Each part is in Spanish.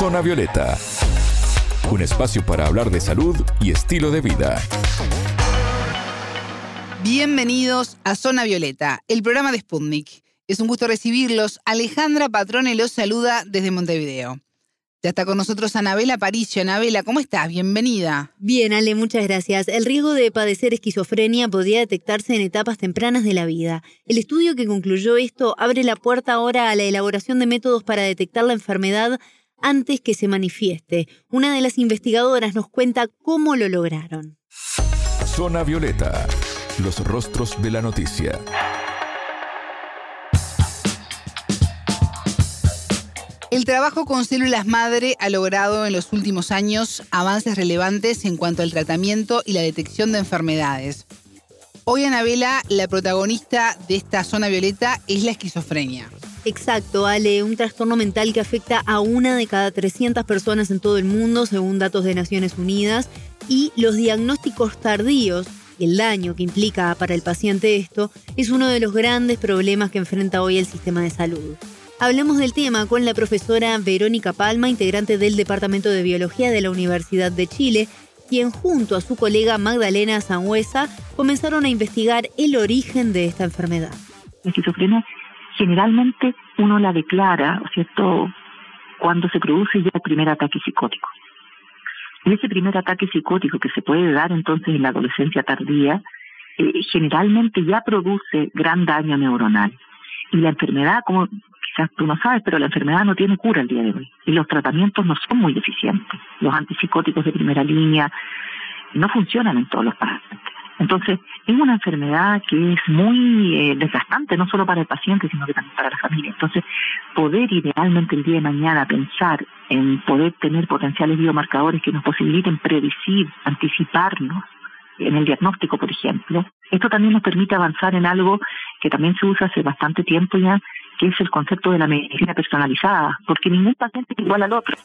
Zona Violeta, un espacio para hablar de salud y estilo de vida. Bienvenidos a Zona Violeta, el programa de Sputnik. Es un gusto recibirlos. Alejandra Patrone los saluda desde Montevideo. Ya está con nosotros Anabela Paricio. Anabela, ¿cómo estás? Bienvenida. Bien, Ale, muchas gracias. El riesgo de padecer esquizofrenia podría detectarse en etapas tempranas de la vida. El estudio que concluyó esto abre la puerta ahora a la elaboración de métodos para detectar la enfermedad antes que se manifieste. Una de las investigadoras nos cuenta cómo lo lograron. Zona Violeta, los rostros de la noticia. El trabajo con células madre ha logrado en los últimos años avances relevantes en cuanto al tratamiento y la detección de enfermedades. Hoy, Anabela, la protagonista de esta zona violeta es la esquizofrenia. Exacto, Ale, un trastorno mental que afecta a una de cada 300 personas en todo el mundo, según datos de Naciones Unidas, y los diagnósticos tardíos, el daño que implica para el paciente esto, es uno de los grandes problemas que enfrenta hoy el sistema de salud. Hablemos del tema con la profesora Verónica Palma, integrante del Departamento de Biología de la Universidad de Chile, quien junto a su colega Magdalena Sangüesa comenzaron a investigar el origen de esta enfermedad. Generalmente uno la declara, ¿cierto?, cuando se produce ya el primer ataque psicótico. Y ese primer ataque psicótico que se puede dar entonces en la adolescencia tardía, eh, generalmente ya produce gran daño neuronal. Y la enfermedad, como quizás tú no sabes, pero la enfermedad no tiene cura el día de hoy. Y los tratamientos no son muy eficientes. Los antipsicóticos de primera línea no funcionan en todos los pacientes. Entonces, es una enfermedad que es muy eh, desgastante, no solo para el paciente, sino que también para la familia. Entonces, poder idealmente el día de mañana pensar en poder tener potenciales biomarcadores que nos posibiliten predecir, anticiparnos en el diagnóstico, por ejemplo, esto también nos permite avanzar en algo que también se usa hace bastante tiempo ya, que es el concepto de la medicina personalizada, porque ningún paciente es igual al otro.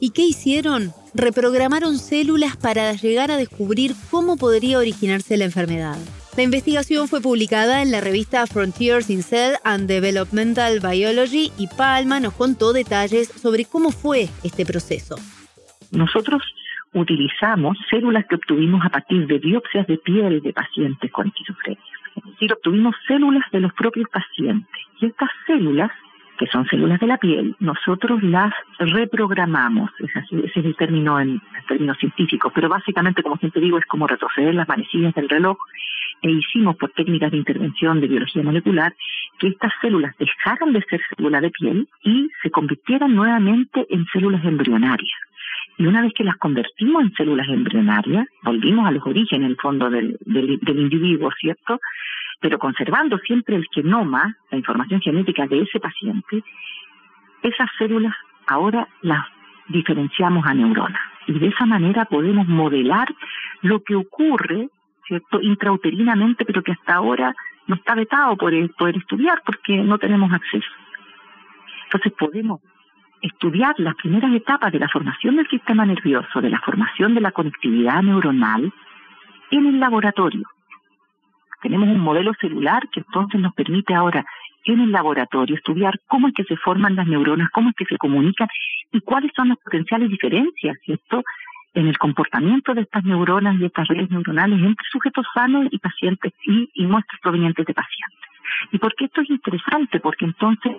¿Y qué hicieron? Reprogramaron células para llegar a descubrir cómo podría originarse la enfermedad. La investigación fue publicada en la revista Frontiers in Cell and Developmental Biology y Palma nos contó detalles sobre cómo fue este proceso. Nosotros utilizamos células que obtuvimos a partir de biopsias de piel de pacientes con esquizofrenia. Es decir, obtuvimos células de los propios pacientes. Y estas células, que son células de la piel, nosotros las reprogramamos. Es ese es el término en, términos científicos. Pero básicamente, como siempre digo, es como retroceder las manecillas del reloj. E hicimos por técnicas de intervención de biología molecular que estas células dejaran de ser células de piel y se convirtieran nuevamente en células embrionarias. Y una vez que las convertimos en células embrionarias, volvimos a los orígenes, en el fondo, del, del, individuo, ¿cierto? Pero conservando siempre el genoma, la información genética de ese paciente, esas células ahora las diferenciamos a neuronas. Y de esa manera podemos modelar lo que ocurre, ¿cierto?, intrauterinamente, pero que hasta ahora no está vetado por poder estudiar porque no tenemos acceso. Entonces podemos estudiar las primeras etapas de la formación del sistema nervioso, de la formación de la conectividad neuronal en el laboratorio. Tenemos un modelo celular que entonces nos permite ahora en el laboratorio estudiar cómo es que se forman las neuronas, cómo es que se comunican y cuáles son las potenciales diferencias, ¿cierto?, en el comportamiento de estas neuronas y estas redes neuronales entre sujetos sanos y pacientes y, y muestras provenientes de pacientes. ¿Y por qué esto es interesante? Porque entonces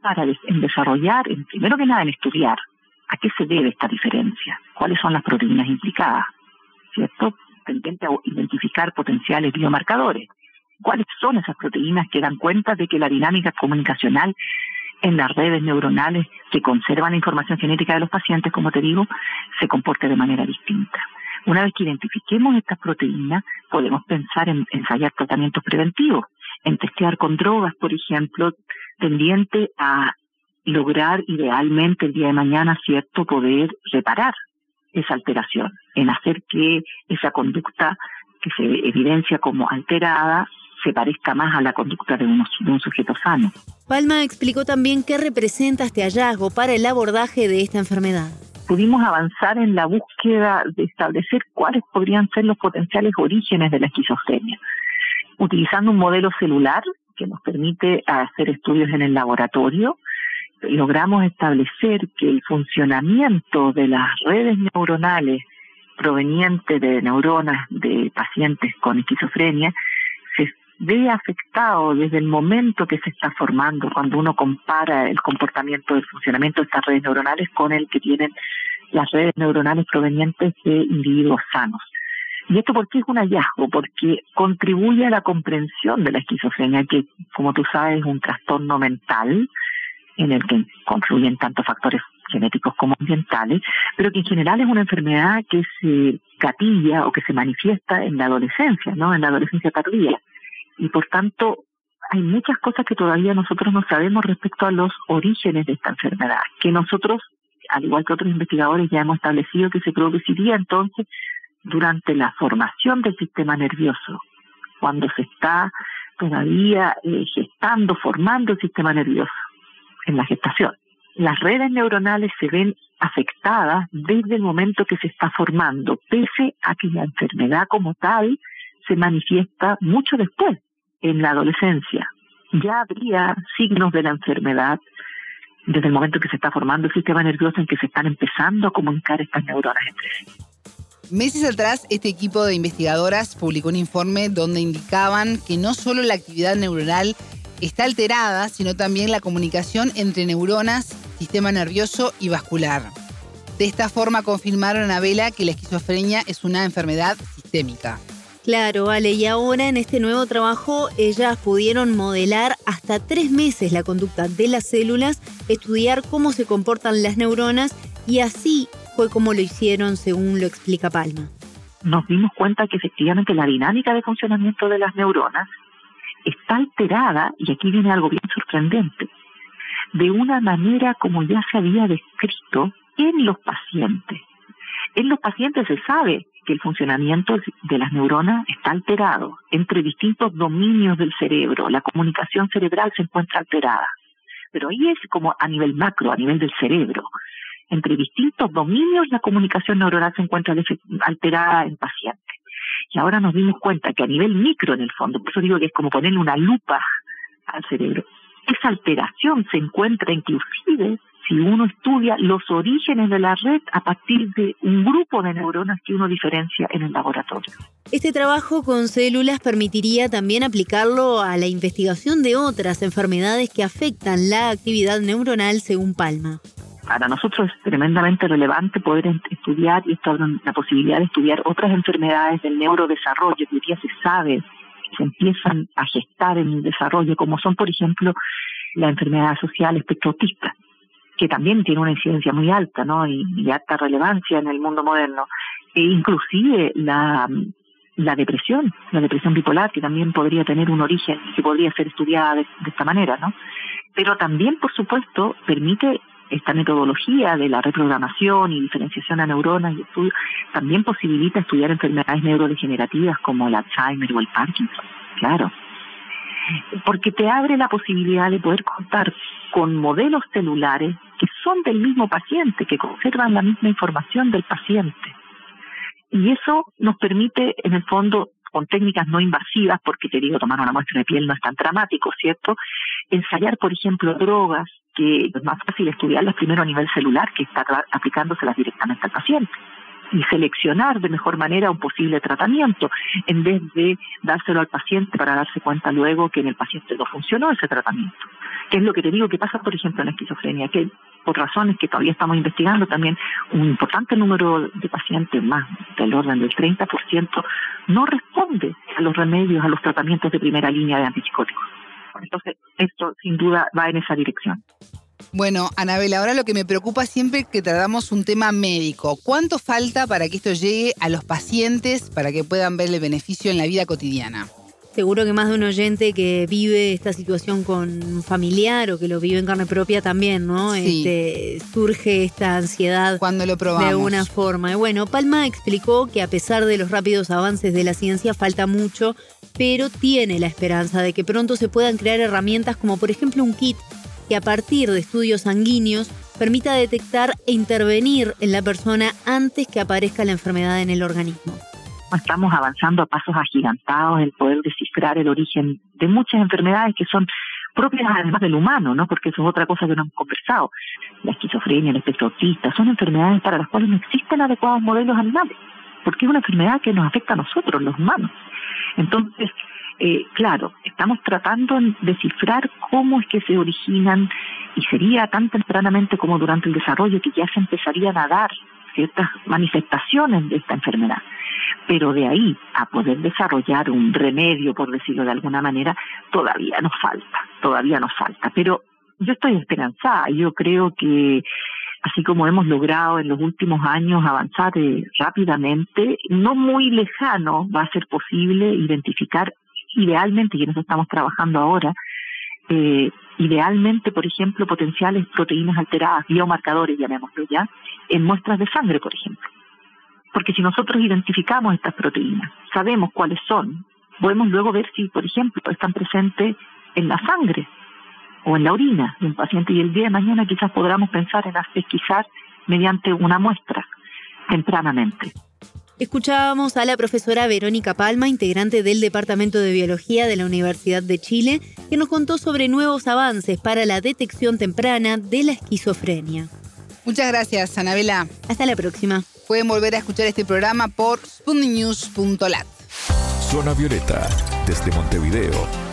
para en desarrollar, en, primero que nada, en estudiar a qué se debe esta diferencia, cuáles son las proteínas implicadas, ¿cierto? Pendiente a identificar potenciales biomarcadores. ¿Cuáles son esas proteínas que dan cuenta de que la dinámica comunicacional en las redes neuronales que conservan la información genética de los pacientes, como te digo, se comporte de manera distinta? Una vez que identifiquemos estas proteínas, podemos pensar en ensayar tratamientos preventivos, en testear con drogas, por ejemplo, tendiente a lograr idealmente el día de mañana, ¿cierto?, poder reparar esa alteración, en hacer que esa conducta que se evidencia como alterada se parezca más a la conducta de, de un sujeto sano. Palma explicó también qué representa este hallazgo para el abordaje de esta enfermedad. Pudimos avanzar en la búsqueda de establecer cuáles podrían ser los potenciales orígenes de la esquizofrenia, utilizando un modelo celular que nos permite hacer estudios en el laboratorio, logramos establecer que el funcionamiento de las redes neuronales provenientes de neuronas de pacientes con esquizofrenia se ve afectado desde el momento que se está formando, cuando uno compara el comportamiento del funcionamiento de estas redes neuronales con el que tienen las redes neuronales provenientes de individuos sanos. ¿Y esto por qué es un hallazgo? Porque contribuye a la comprensión de la esquizofrenia, que como tú sabes es un trastorno mental en el que confluyen tantos factores genéticos como ambientales, pero que en general es una enfermedad que se gatilla o que se manifiesta en la adolescencia, ¿no? En la adolescencia tardía. Y por tanto, hay muchas cosas que todavía nosotros no sabemos respecto a los orígenes de esta enfermedad, que nosotros, al igual que otros investigadores, ya hemos establecido que se produciría entonces durante la formación del sistema nervioso, cuando se está todavía eh, gestando, formando el sistema nervioso en la gestación. Las redes neuronales se ven afectadas desde el momento que se está formando, pese a que la enfermedad como tal se manifiesta mucho después, en la adolescencia. Ya habría signos de la enfermedad desde el momento que se está formando el sistema nervioso en que se están empezando a comunicar estas neuronas entre sí. Meses atrás, este equipo de investigadoras publicó un informe donde indicaban que no solo la actividad neuronal está alterada, sino también la comunicación entre neuronas, sistema nervioso y vascular. De esta forma confirmaron a Vela que la esquizofrenia es una enfermedad sistémica. Claro, vale, y ahora en este nuevo trabajo ellas pudieron modelar hasta tres meses la conducta de las células, estudiar cómo se comportan las neuronas y así fue como lo hicieron según lo explica Palma. Nos dimos cuenta que efectivamente la dinámica de funcionamiento de las neuronas está alterada, y aquí viene algo bien sorprendente, de una manera como ya se había descrito en los pacientes. En los pacientes se sabe que el funcionamiento de las neuronas está alterado entre distintos dominios del cerebro. La comunicación cerebral se encuentra alterada. Pero ahí es como a nivel macro, a nivel del cerebro entre distintos dominios la comunicación neuronal se encuentra alterada en pacientes. Y ahora nos dimos cuenta que a nivel micro, en el fondo, por eso digo que es como ponerle una lupa al cerebro, esa alteración se encuentra inclusive si uno estudia los orígenes de la red a partir de un grupo de neuronas que uno diferencia en el laboratorio. Este trabajo con células permitiría también aplicarlo a la investigación de otras enfermedades que afectan la actividad neuronal según Palma para nosotros es tremendamente relevante poder estudiar, y esto abre la posibilidad de estudiar otras enfermedades del neurodesarrollo que hoy día se sabe que se empiezan a gestar en el desarrollo, como son, por ejemplo, la enfermedad social espectro que también tiene una incidencia muy alta ¿no? y, alta relevancia en el mundo moderno, e inclusive la, la depresión, la depresión bipolar, que también podría tener un origen y que podría ser estudiada de, de esta manera, ¿no? Pero también, por supuesto, permite esta metodología de la reprogramación y diferenciación a neuronas y estudio también posibilita estudiar enfermedades neurodegenerativas como el Alzheimer o el Parkinson, claro. Porque te abre la posibilidad de poder contar con modelos celulares que son del mismo paciente, que conservan la misma información del paciente. Y eso nos permite, en el fondo, con técnicas no invasivas, porque te digo, tomar una muestra de piel no es tan dramático, ¿cierto? Ensayar, por ejemplo, drogas que es más fácil estudiarlas primero a nivel celular que estar aplicándoselas directamente al paciente y seleccionar de mejor manera un posible tratamiento en vez de dárselo al paciente para darse cuenta luego que en el paciente no funcionó ese tratamiento. Que es lo que te digo que pasa, por ejemplo, en la esquizofrenia, que por razones que todavía estamos investigando también, un importante número de pacientes, más del orden del 30%, no responde a los remedios, a los tratamientos de primera línea de antipsicóticos. Entonces, esto sin duda va en esa dirección. Bueno, Anabel, ahora lo que me preocupa siempre que tratamos un tema médico. ¿Cuánto falta para que esto llegue a los pacientes para que puedan ver el beneficio en la vida cotidiana? Seguro que más de un oyente que vive esta situación con un familiar o que lo vive en carne propia también, ¿no? Este, surge esta ansiedad cuando lo probamos. de alguna forma. Y bueno, Palma explicó que a pesar de los rápidos avances de la ciencia falta mucho, pero tiene la esperanza de que pronto se puedan crear herramientas como por ejemplo un kit que a partir de estudios sanguíneos permita detectar e intervenir en la persona antes que aparezca la enfermedad en el organismo estamos avanzando a pasos agigantados en poder descifrar el origen de muchas enfermedades que son propias además del humano, ¿no? Porque eso es otra cosa que no hemos conversado. La esquizofrenia, el espectro autista, son enfermedades para las cuales no existen adecuados modelos animales, porque es una enfermedad que nos afecta a nosotros, los humanos. Entonces, eh, claro, estamos tratando de descifrar cómo es que se originan y sería tan tempranamente como durante el desarrollo que ya se empezarían a dar ciertas manifestaciones de esta enfermedad. Pero de ahí a poder desarrollar un remedio, por decirlo de alguna manera, todavía nos falta, todavía nos falta. Pero yo estoy esperanzada, yo creo que así como hemos logrado en los últimos años avanzar eh, rápidamente, no muy lejano va a ser posible identificar idealmente, y en eso estamos trabajando ahora, eh, idealmente, por ejemplo, potenciales proteínas alteradas, biomarcadores, llamémoslo ya, en muestras de sangre, por ejemplo. Porque si nosotros identificamos estas proteínas, sabemos cuáles son, podemos luego ver si, por ejemplo, están presentes en la sangre o en la orina de un paciente y el día de mañana quizás podamos pensar en pesquisar mediante una muestra tempranamente. Escuchábamos a la profesora Verónica Palma, integrante del Departamento de Biología de la Universidad de Chile, que nos contó sobre nuevos avances para la detección temprana de la esquizofrenia. Muchas gracias, Anabela. Hasta la próxima. Pueden volver a escuchar este programa por spundinews.lat. Zona Violeta, desde Montevideo,